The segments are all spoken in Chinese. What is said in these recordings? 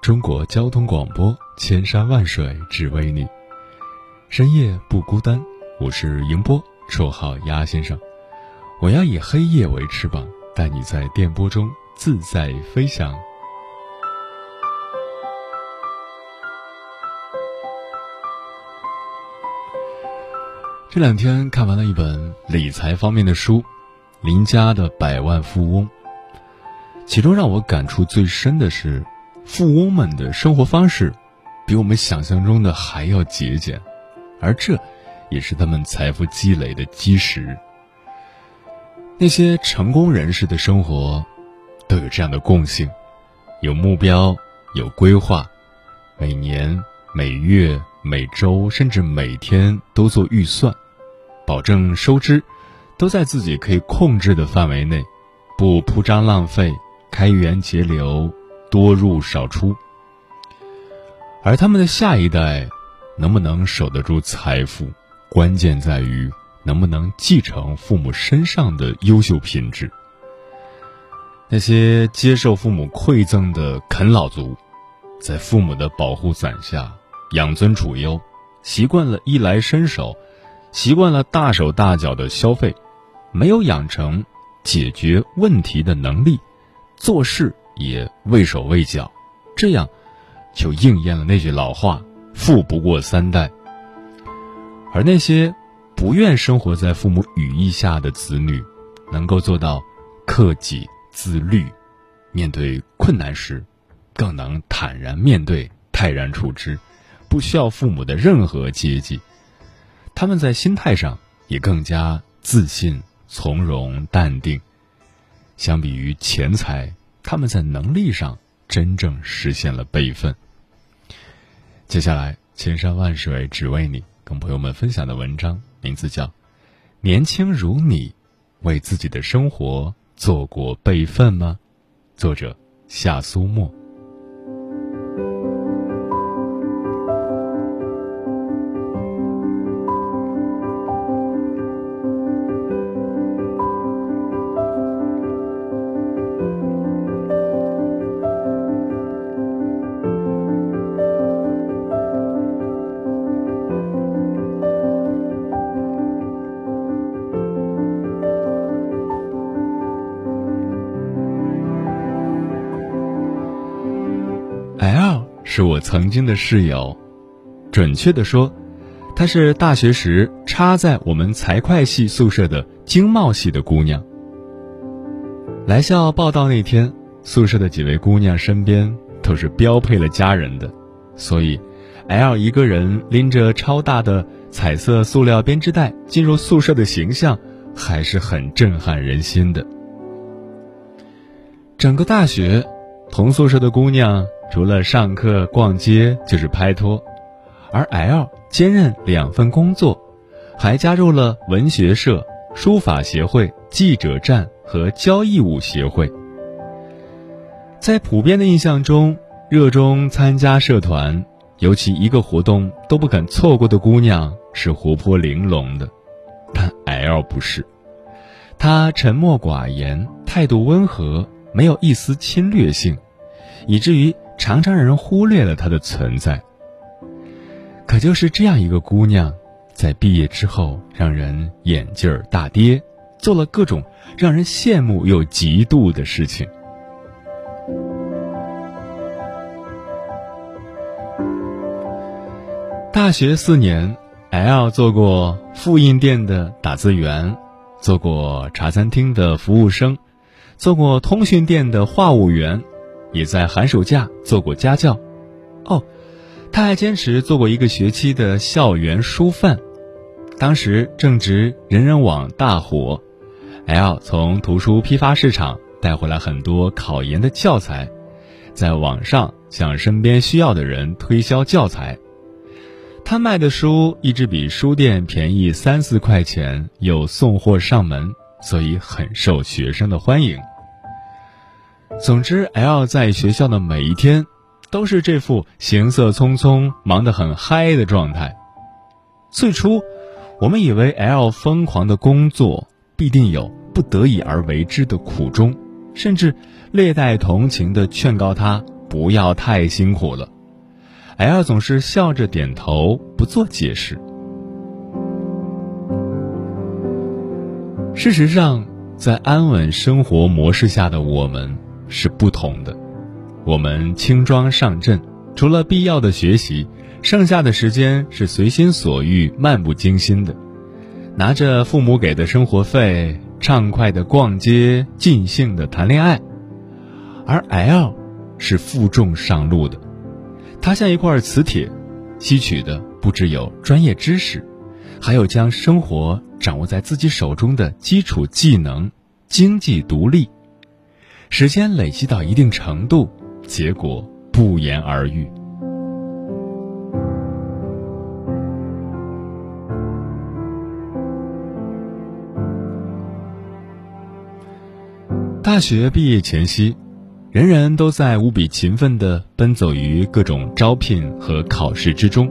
中国交通广播，千山万水只为你，深夜不孤单。我是迎波，绰号鸭先生。我要以黑夜为翅膀，带你在电波中自在飞翔。这两天看完了一本理财方面的书，《林家的百万富翁》，其中让我感触最深的是。富翁们的生活方式，比我们想象中的还要节俭，而这，也是他们财富积累的基石。那些成功人士的生活，都有这样的共性：有目标，有规划，每年、每月、每周，甚至每天都做预算，保证收支都在自己可以控制的范围内，不铺张浪费，开源节流。多入少出，而他们的下一代能不能守得住财富，关键在于能不能继承父母身上的优秀品质。那些接受父母馈赠的啃老族，在父母的保护伞下养尊处优，习惯了衣来伸手，习惯了大手大脚的消费，没有养成解决问题的能力，做事。也畏手畏脚，这样就应验了那句老话：“富不过三代。”而那些不愿生活在父母羽翼下的子女，能够做到克己自律，面对困难时，更能坦然面对、泰然处之，不需要父母的任何接济。他们在心态上也更加自信、从容、淡定。相比于钱财。他们在能力上真正实现了备份。接下来，千山万水只为你，跟朋友们分享的文章名字叫《年轻如你，为自己的生活做过备份吗》？作者夏苏沫。曾经的室友，准确的说，她是大学时插在我们财会系宿舍的经贸系的姑娘。来校报道那天，宿舍的几位姑娘身边都是标配了家人的，所以，L 一个人拎着超大的彩色塑料编织袋进入宿舍的形象，还是很震撼人心的。整个大学，同宿舍的姑娘。除了上课、逛街，就是拍拖，而 L 兼任两份工作，还加入了文学社、书法协会、记者站和交谊舞协会。在普遍的印象中，热衷参加社团，尤其一个活动都不肯错过的姑娘是活泼玲珑的，但 L 不是，她沉默寡言，态度温和，没有一丝侵略性，以至于。常常让人忽略了她的存在。可就是这样一个姑娘，在毕业之后让人眼镜儿大跌，做了各种让人羡慕又嫉妒的事情。大学四年，L 做过复印店的打字员，做过茶餐厅的服务生，做过通讯店的话务员，也在寒暑假做过家教。哦，他还坚持做过一个学期的校园书贩。当时正值人人网大火，L 从图书批发市场带回来很多考研的教材，在网上向身边需要的人推销教材。他卖的书一直比书店便宜三四块钱，又送货上门，所以很受学生的欢迎。总之，L 在学校的每一天，都是这副行色匆匆、忙得很嗨的状态。最初，我们以为 L 疯狂的工作必定有不得已而为之的苦衷，甚至略带同情地劝告他不要太辛苦了。L 总是笑着点头，不做解释。事实上，在安稳生活模式下的我们是不同的。我们轻装上阵，除了必要的学习，剩下的时间是随心所欲、漫不经心的，拿着父母给的生活费，畅快的逛街，尽兴的谈恋爱。而 L 是负重上路的。它像一块磁铁，吸取的不只有专业知识，还有将生活掌握在自己手中的基础技能，经济独立。时间累积到一定程度，结果不言而喻。大学毕业前夕。人人都在无比勤奋地奔走于各种招聘和考试之中，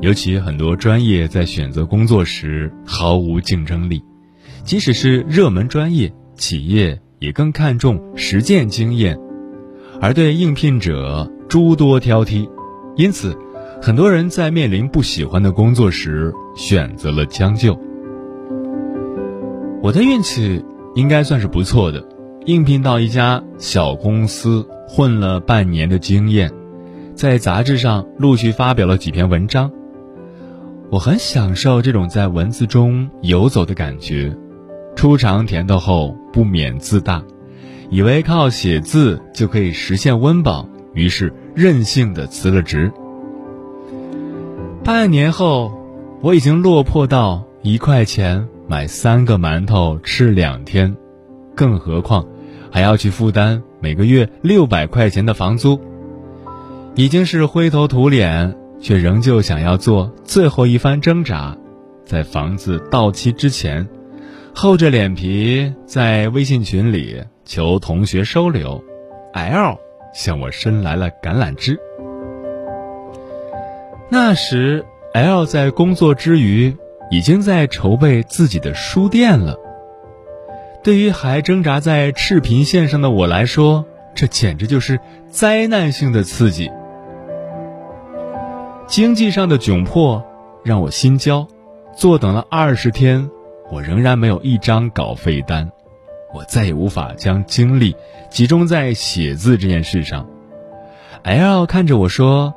尤其很多专业在选择工作时毫无竞争力，即使是热门专业，企业也更看重实践经验，而对应聘者诸多挑剔，因此，很多人在面临不喜欢的工作时选择了将就。我的运气应该算是不错的。应聘到一家小公司，混了半年的经验，在杂志上陆续发表了几篇文章。我很享受这种在文字中游走的感觉，初尝甜头后不免自大，以为靠写字就可以实现温饱，于是任性的辞了职。半年后，我已经落魄到一块钱买三个馒头吃两天，更何况。还要去负担每个月六百块钱的房租，已经是灰头土脸，却仍旧想要做最后一番挣扎，在房子到期之前，厚着脸皮在微信群里求同学收留，L 向我伸来了橄榄枝。那时，L 在工作之余，已经在筹备自己的书店了。对于还挣扎在赤贫线上的我来说，这简直就是灾难性的刺激。经济上的窘迫让我心焦，坐等了二十天，我仍然没有一张稿费单，我再也无法将精力集中在写字这件事上。L 看着我说：“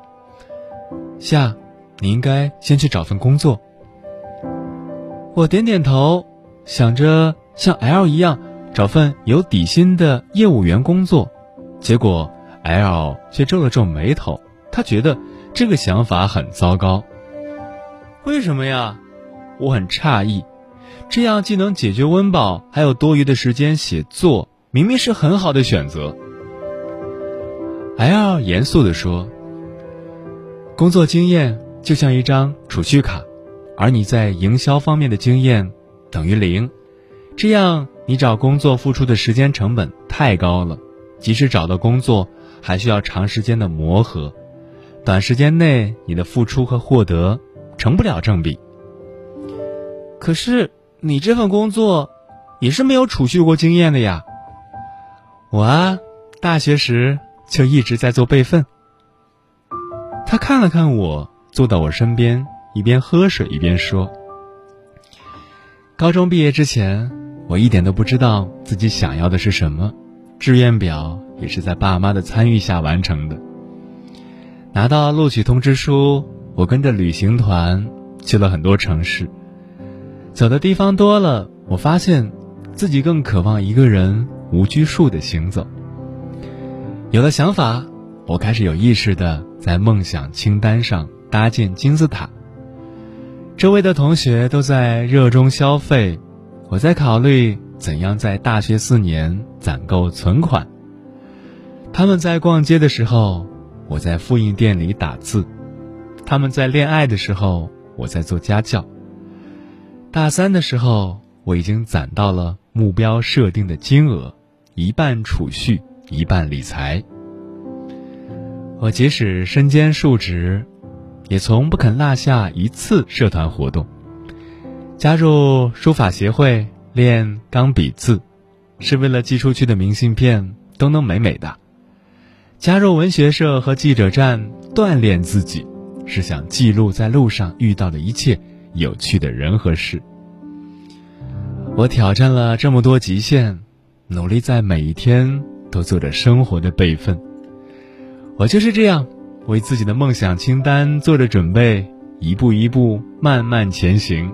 夏，你应该先去找份工作。”我点点头，想着。像 L 一样找份有底薪的业务员工作，结果 L 却皱了皱眉头。他觉得这个想法很糟糕。为什么呀？我很诧异。这样既能解决温饱，还有多余的时间写作，明明是很好的选择。L 严肃地说：“工作经验就像一张储蓄卡，而你在营销方面的经验等于零。”这样，你找工作付出的时间成本太高了，即使找到工作，还需要长时间的磨合，短时间内你的付出和获得成不了正比。可是你这份工作，也是没有储蓄过经验的呀。我啊，大学时就一直在做备份。他看了看我，坐到我身边，一边喝水一边说：“高中毕业之前。”我一点都不知道自己想要的是什么，志愿表也是在爸妈的参与下完成的。拿到录取通知书，我跟着旅行团去了很多城市，走的地方多了，我发现自己更渴望一个人无拘束的行走。有了想法，我开始有意识的在梦想清单上搭建金字塔。周围的同学都在热衷消费，我在考虑怎样在大学四年攒够存款。他们在逛街的时候，我在复印店里打字；他们在恋爱的时候，我在做家教。大三的时候，我已经攒到了目标设定的金额，一半储蓄，一半理财。我即使身兼数职。也从不肯落下一次社团活动。加入书法协会练钢笔字，是为了寄出去的明信片都能美美的；加入文学社和记者站锻炼自己，是想记录在路上遇到的一切有趣的人和事。我挑战了这么多极限，努力在每一天都做着生活的备份。我就是这样。为自己的梦想清单做着准备，一步一步慢慢前行。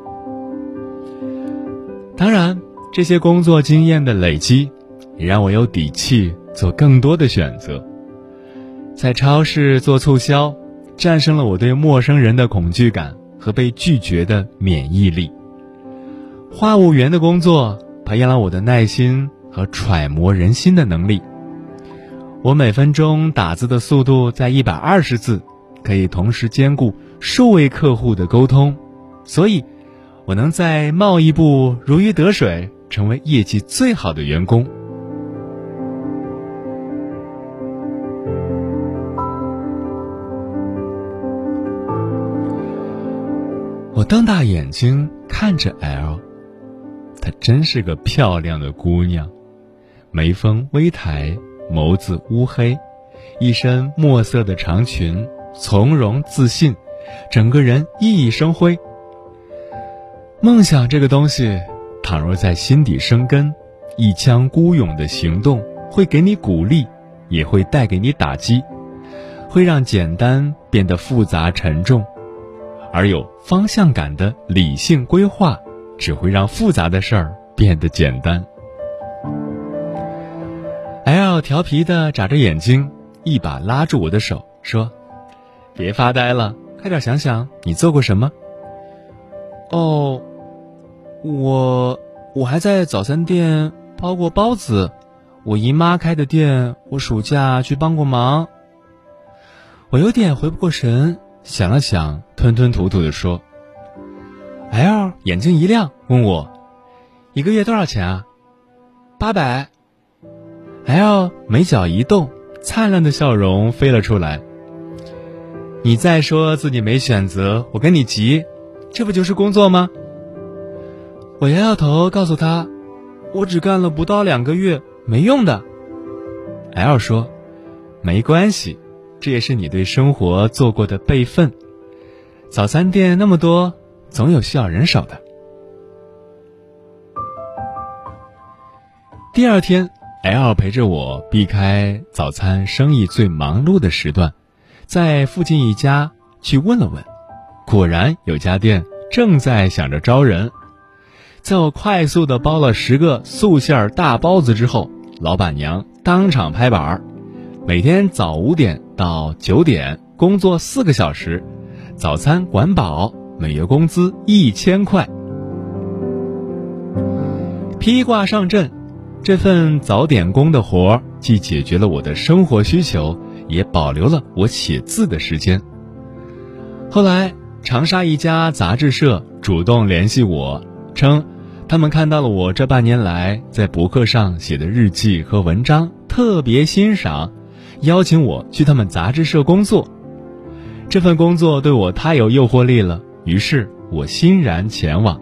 当然，这些工作经验的累积，也让我有底气做更多的选择。在超市做促销，战胜了我对陌生人的恐惧感和被拒绝的免疫力。话务员的工作培养了我的耐心和揣摩人心的能力。我每分钟打字的速度在一百二十字，可以同时兼顾数位客户的沟通，所以，我能在贸易部如鱼得水，成为业绩最好的员工。我瞪大眼睛看着 L，她真是个漂亮的姑娘，眉峰微抬。眸子乌黑，一身墨色的长裙，从容自信，整个人熠熠生辉。梦想这个东西，倘若在心底生根，一腔孤勇的行动会给你鼓励，也会带给你打击，会让简单变得复杂沉重，而有方向感的理性规划，只会让复杂的事儿变得简单。L 调皮的眨着眼睛，一把拉住我的手，说：“别发呆了，快点想想你做过什么。”哦，我我还在早餐店包过包子，我姨妈开的店，我暑假去帮过忙。我有点回不过神，想了想，吞吞吐吐的说：“L 眼睛一亮，问我一个月多少钱啊？八百。” L 眉角一动，灿烂的笑容飞了出来。你再说自己没选择，我跟你急，这不就是工作吗？我摇摇头，告诉他，我只干了不到两个月，没用的。L 说，没关系，这也是你对生活做过的备份。早餐店那么多，总有需要人手的。第二天。L 陪着我避开早餐生意最忙碌的时段，在附近一家去问了问，果然有家店正在想着招人。在我快速的包了十个素馅大包子之后，老板娘当场拍板儿：每天早五点到九点工作四个小时，早餐管饱，每月工资一千块。披挂上阵。这份早点工的活儿，既解决了我的生活需求，也保留了我写字的时间。后来，长沙一家杂志社主动联系我，称他们看到了我这半年来在博客上写的日记和文章，特别欣赏，邀请我去他们杂志社工作。这份工作对我太有诱惑力了，于是我欣然前往。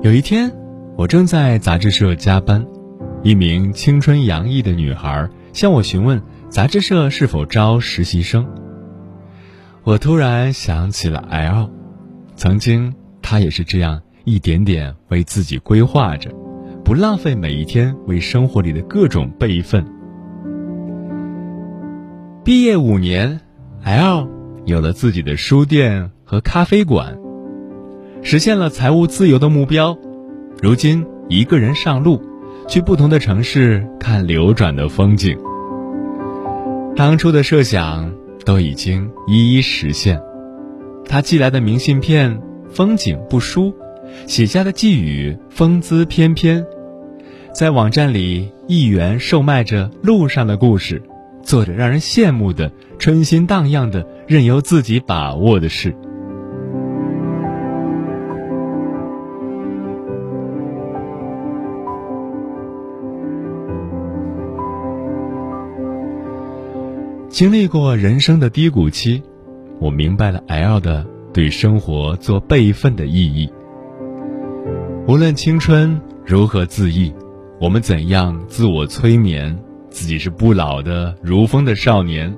有一天，我正在杂志社加班，一名青春洋溢的女孩向我询问杂志社是否招实习生。我突然想起了 L，曾经她也是这样一点点为自己规划着，不浪费每一天为生活里的各种备份。毕业五年，L 有了自己的书店和咖啡馆，实现了财务自由的目标。如今，一个人上路，去不同的城市看流转的风景。当初的设想都已经一一实现。他寄来的明信片，风景不输。写下的寄语风姿翩翩，在网站里一元售卖着路上的故事，做着让人羡慕的春心荡漾的任由自己把握的事。经历过人生的低谷期，我明白了 L 的对生活做备份的意义。无论青春如何自愈，我们怎样自我催眠，自己是不老的如风的少年。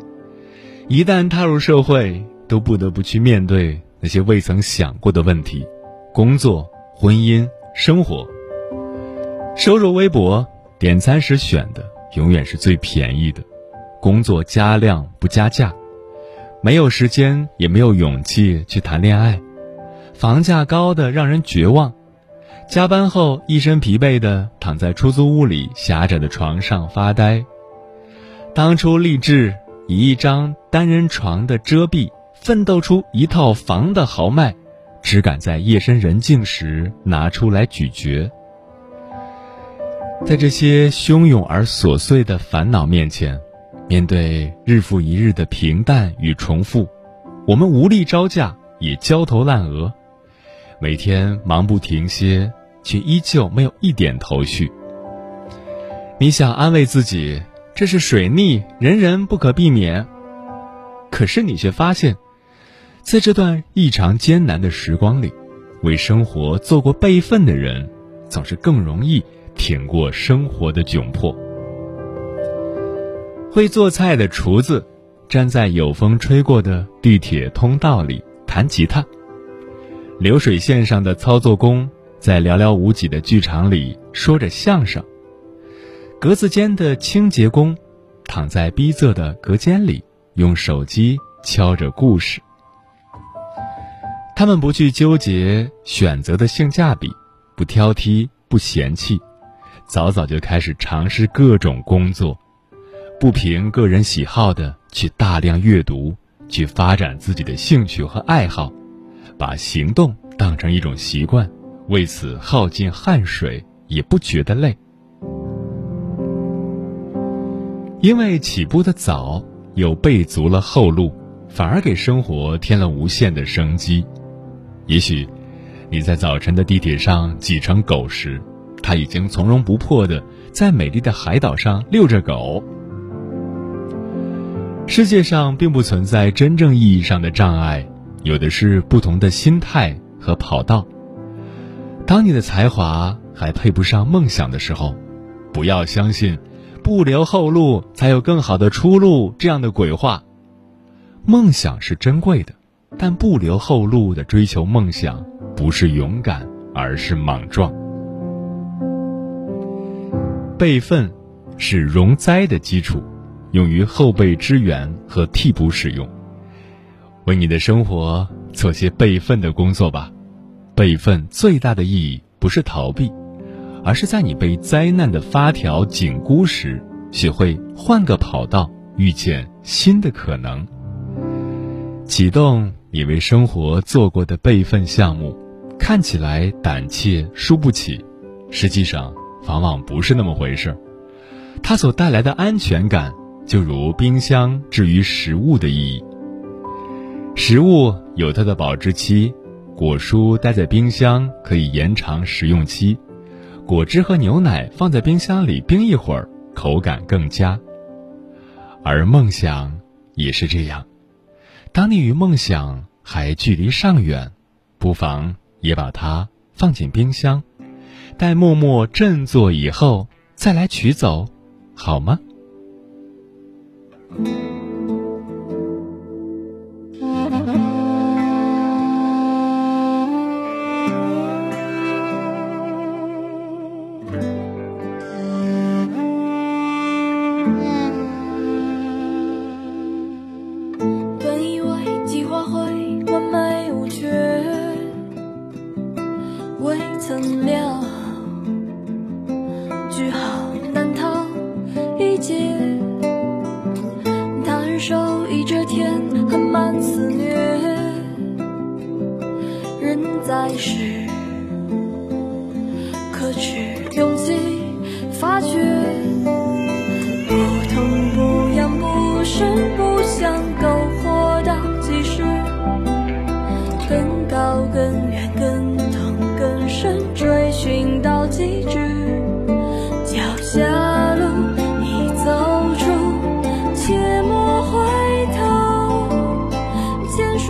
一旦踏入社会，都不得不去面对那些未曾想过的问题：工作、婚姻、生活。收入微薄，点餐时选的永远是最便宜的；工作加量不加价，没有时间也没有勇气去谈恋爱；房价高的让人绝望。加班后一身疲惫的躺在出租屋里狭窄的床上发呆。当初立志以一张单人床的遮蔽奋斗出一套房的豪迈，只敢在夜深人静时拿出来咀嚼。在这些汹涌而琐碎的烦恼面前，面对日复一日的平淡与重复，我们无力招架，也焦头烂额。每天忙不停歇，却依旧没有一点头绪。你想安慰自己，这是水逆，人人不可避免。可是你却发现，在这段异常艰难的时光里，为生活做过备份的人，总是更容易挺过生活的窘迫。会做菜的厨子，站在有风吹过的地铁通道里弹吉他。流水线上的操作工，在寥寥无几的剧场里说着相声；格子间的清洁工，躺在逼仄的隔间里，用手机敲着故事。他们不去纠结选择的性价比，不挑剔，不嫌弃，早早就开始尝试各种工作，不凭个人喜好的去大量阅读，去发展自己的兴趣和爱好。把行动当成一种习惯，为此耗尽汗水也不觉得累。因为起步的早，又备足了后路，反而给生活添了无限的生机。也许你在早晨的地铁上挤成狗时，他已经从容不迫的在美丽的海岛上遛着狗。世界上并不存在真正意义上的障碍。有的是不同的心态和跑道。当你的才华还配不上梦想的时候，不要相信“不留后路才有更好的出路”这样的鬼话。梦想是珍贵的，但不留后路的追求梦想，不是勇敢，而是莽撞。备份是容灾的基础，用于后备支援和替补使用。为你的生活做些备份的工作吧，备份最大的意义不是逃避，而是在你被灾难的发条紧箍时，学会换个跑道，遇见新的可能。启动你为生活做过的备份项目，看起来胆怯输不起，实际上往往不是那么回事儿。它所带来的安全感，就如冰箱置于食物的意义。食物有它的保质期，果蔬待在冰箱可以延长食用期，果汁和牛奶放在冰箱里冰一会儿，口感更佳。而梦想也是这样，当你与梦想还距离尚远，不妨也把它放进冰箱，待默默振作以后再来取走，好吗？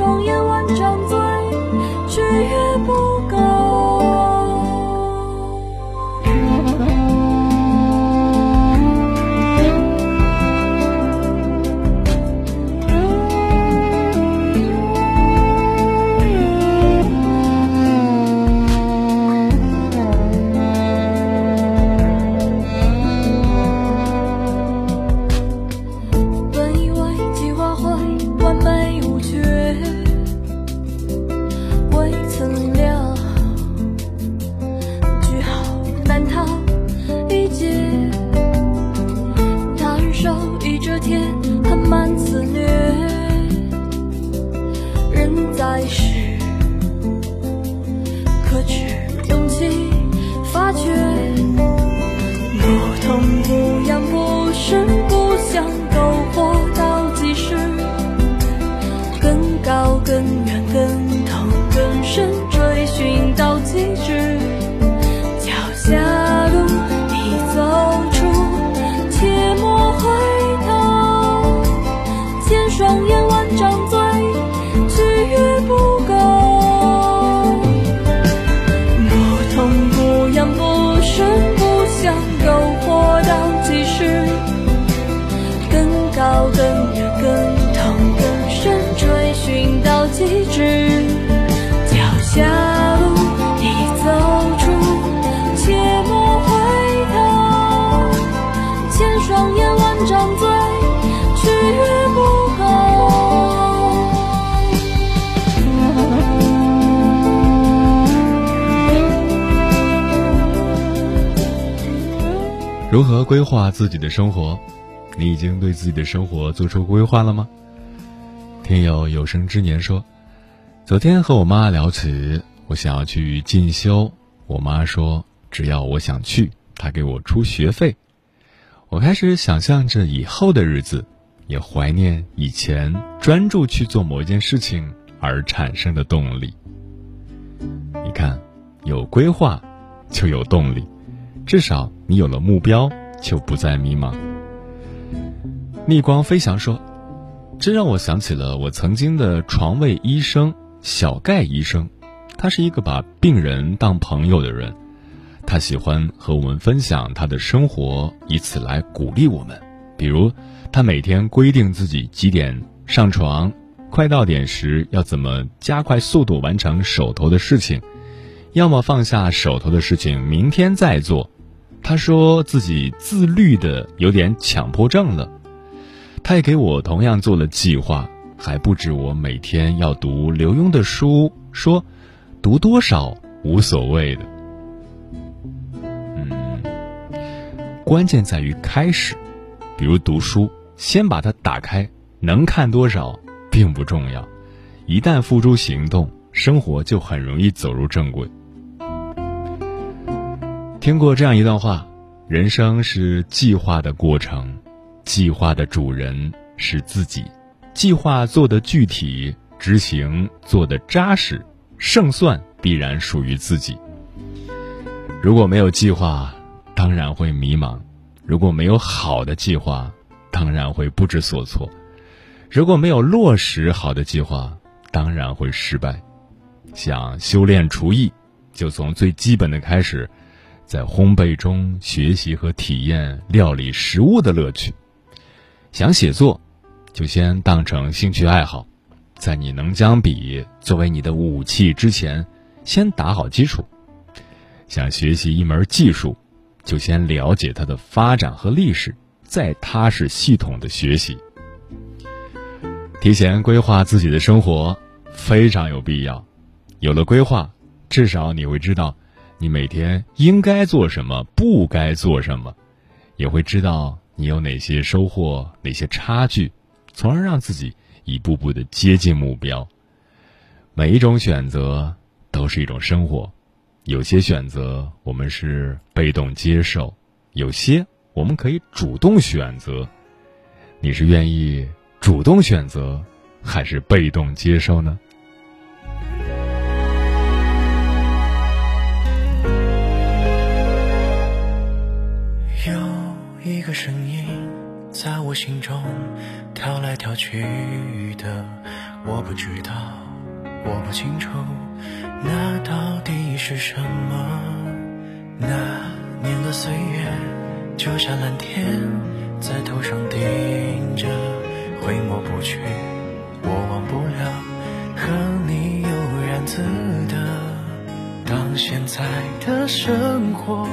见双如何规划自己的生活？你已经对自己的生活做出规划了吗？听友有生之年说，昨天和我妈聊起，我想要去进修，我妈说只要我想去，她给我出学费。我开始想象着以后的日子，也怀念以前专注去做某一件事情而产生的动力。你看，有规划就有动力。至少你有了目标，就不再迷茫。逆光飞翔说：“这让我想起了我曾经的床位医生小盖医生，他是一个把病人当朋友的人，他喜欢和我们分享他的生活，以此来鼓励我们。比如，他每天规定自己几点上床，快到点时要怎么加快速度完成手头的事情，要么放下手头的事情，明天再做。”他说自己自律的有点强迫症了，他也给我同样做了计划，还布置我每天要读刘墉的书，说读多少无所谓的。嗯，关键在于开始，比如读书，先把它打开，能看多少并不重要，一旦付诸行动，生活就很容易走入正轨。听过这样一段话：人生是计划的过程，计划的主人是自己。计划做的具体，执行做的扎实，胜算必然属于自己。如果没有计划，当然会迷茫；如果没有好的计划，当然会不知所措；如果没有落实好的计划，当然会失败。想修炼厨艺，就从最基本的开始。在烘焙中学习和体验料理食物的乐趣。想写作，就先当成兴趣爱好，在你能将笔作为你的武器之前，先打好基础。想学习一门技术，就先了解它的发展和历史，再踏实系统的学习。提前规划自己的生活非常有必要。有了规划，至少你会知道。你每天应该做什么，不该做什么，也会知道你有哪些收获，哪些差距，从而让自己一步步的接近目标。每一种选择都是一种生活，有些选择我们是被动接受，有些我们可以主动选择。你是愿意主动选择，还是被动接受呢？声音在我心中跳来跳去的，我不知道，我不清楚。那到底是什么？那年的岁月，就像蓝天在头上顶着，挥抹不去。我忘不了和你悠然自得。当现在的生活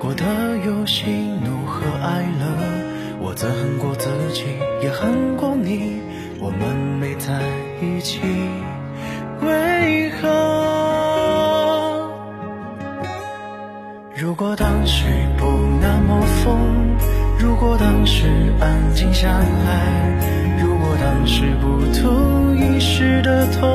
过得有喜怒和哀乐，我曾恨过自己，也恨过你，我们没在一起，为何？如果当时不那么疯，如果当时安静下来，如果当时不图一时的痛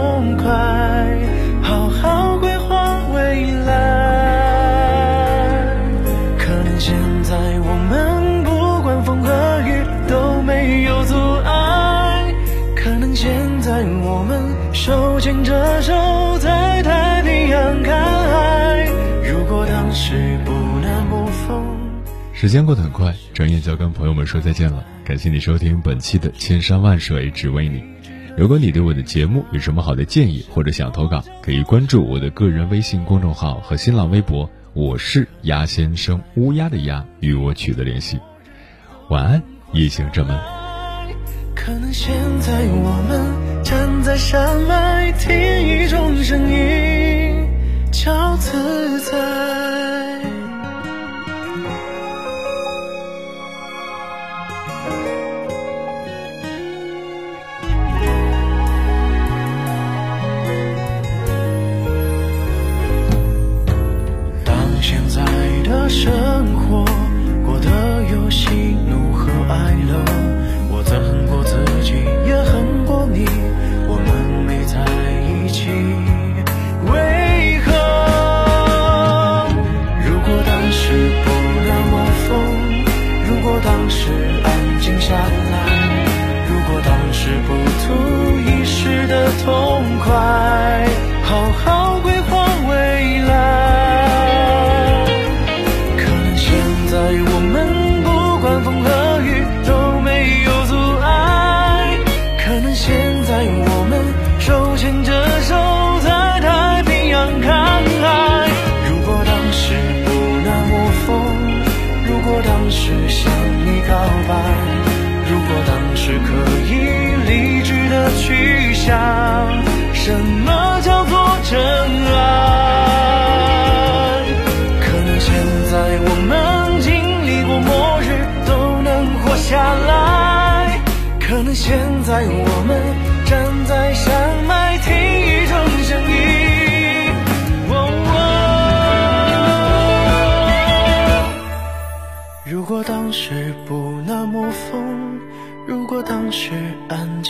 时间过得很快，转眼就要跟朋友们说再见了。感谢你收听本期的《千山万水只为你》。如果你对我的节目有什么好的建议或者想投稿，可以关注我的个人微信公众号和新浪微博，我是鸭先生，乌鸦的鸭，与我取得联系。晚安，夜行者们。可能现在我们站在山脉，听一种声音叫自在。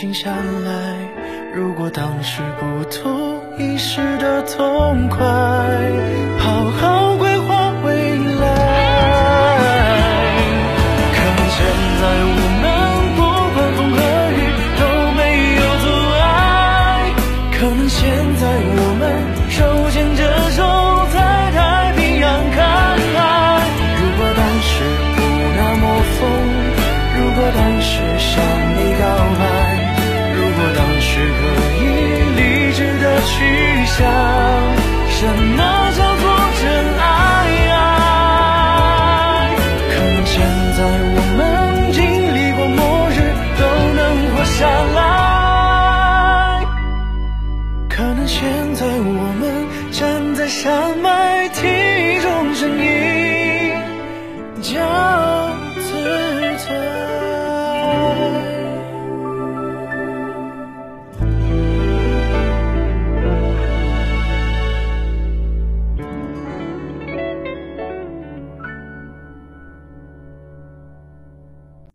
静下来，如果当时不图一时的痛快，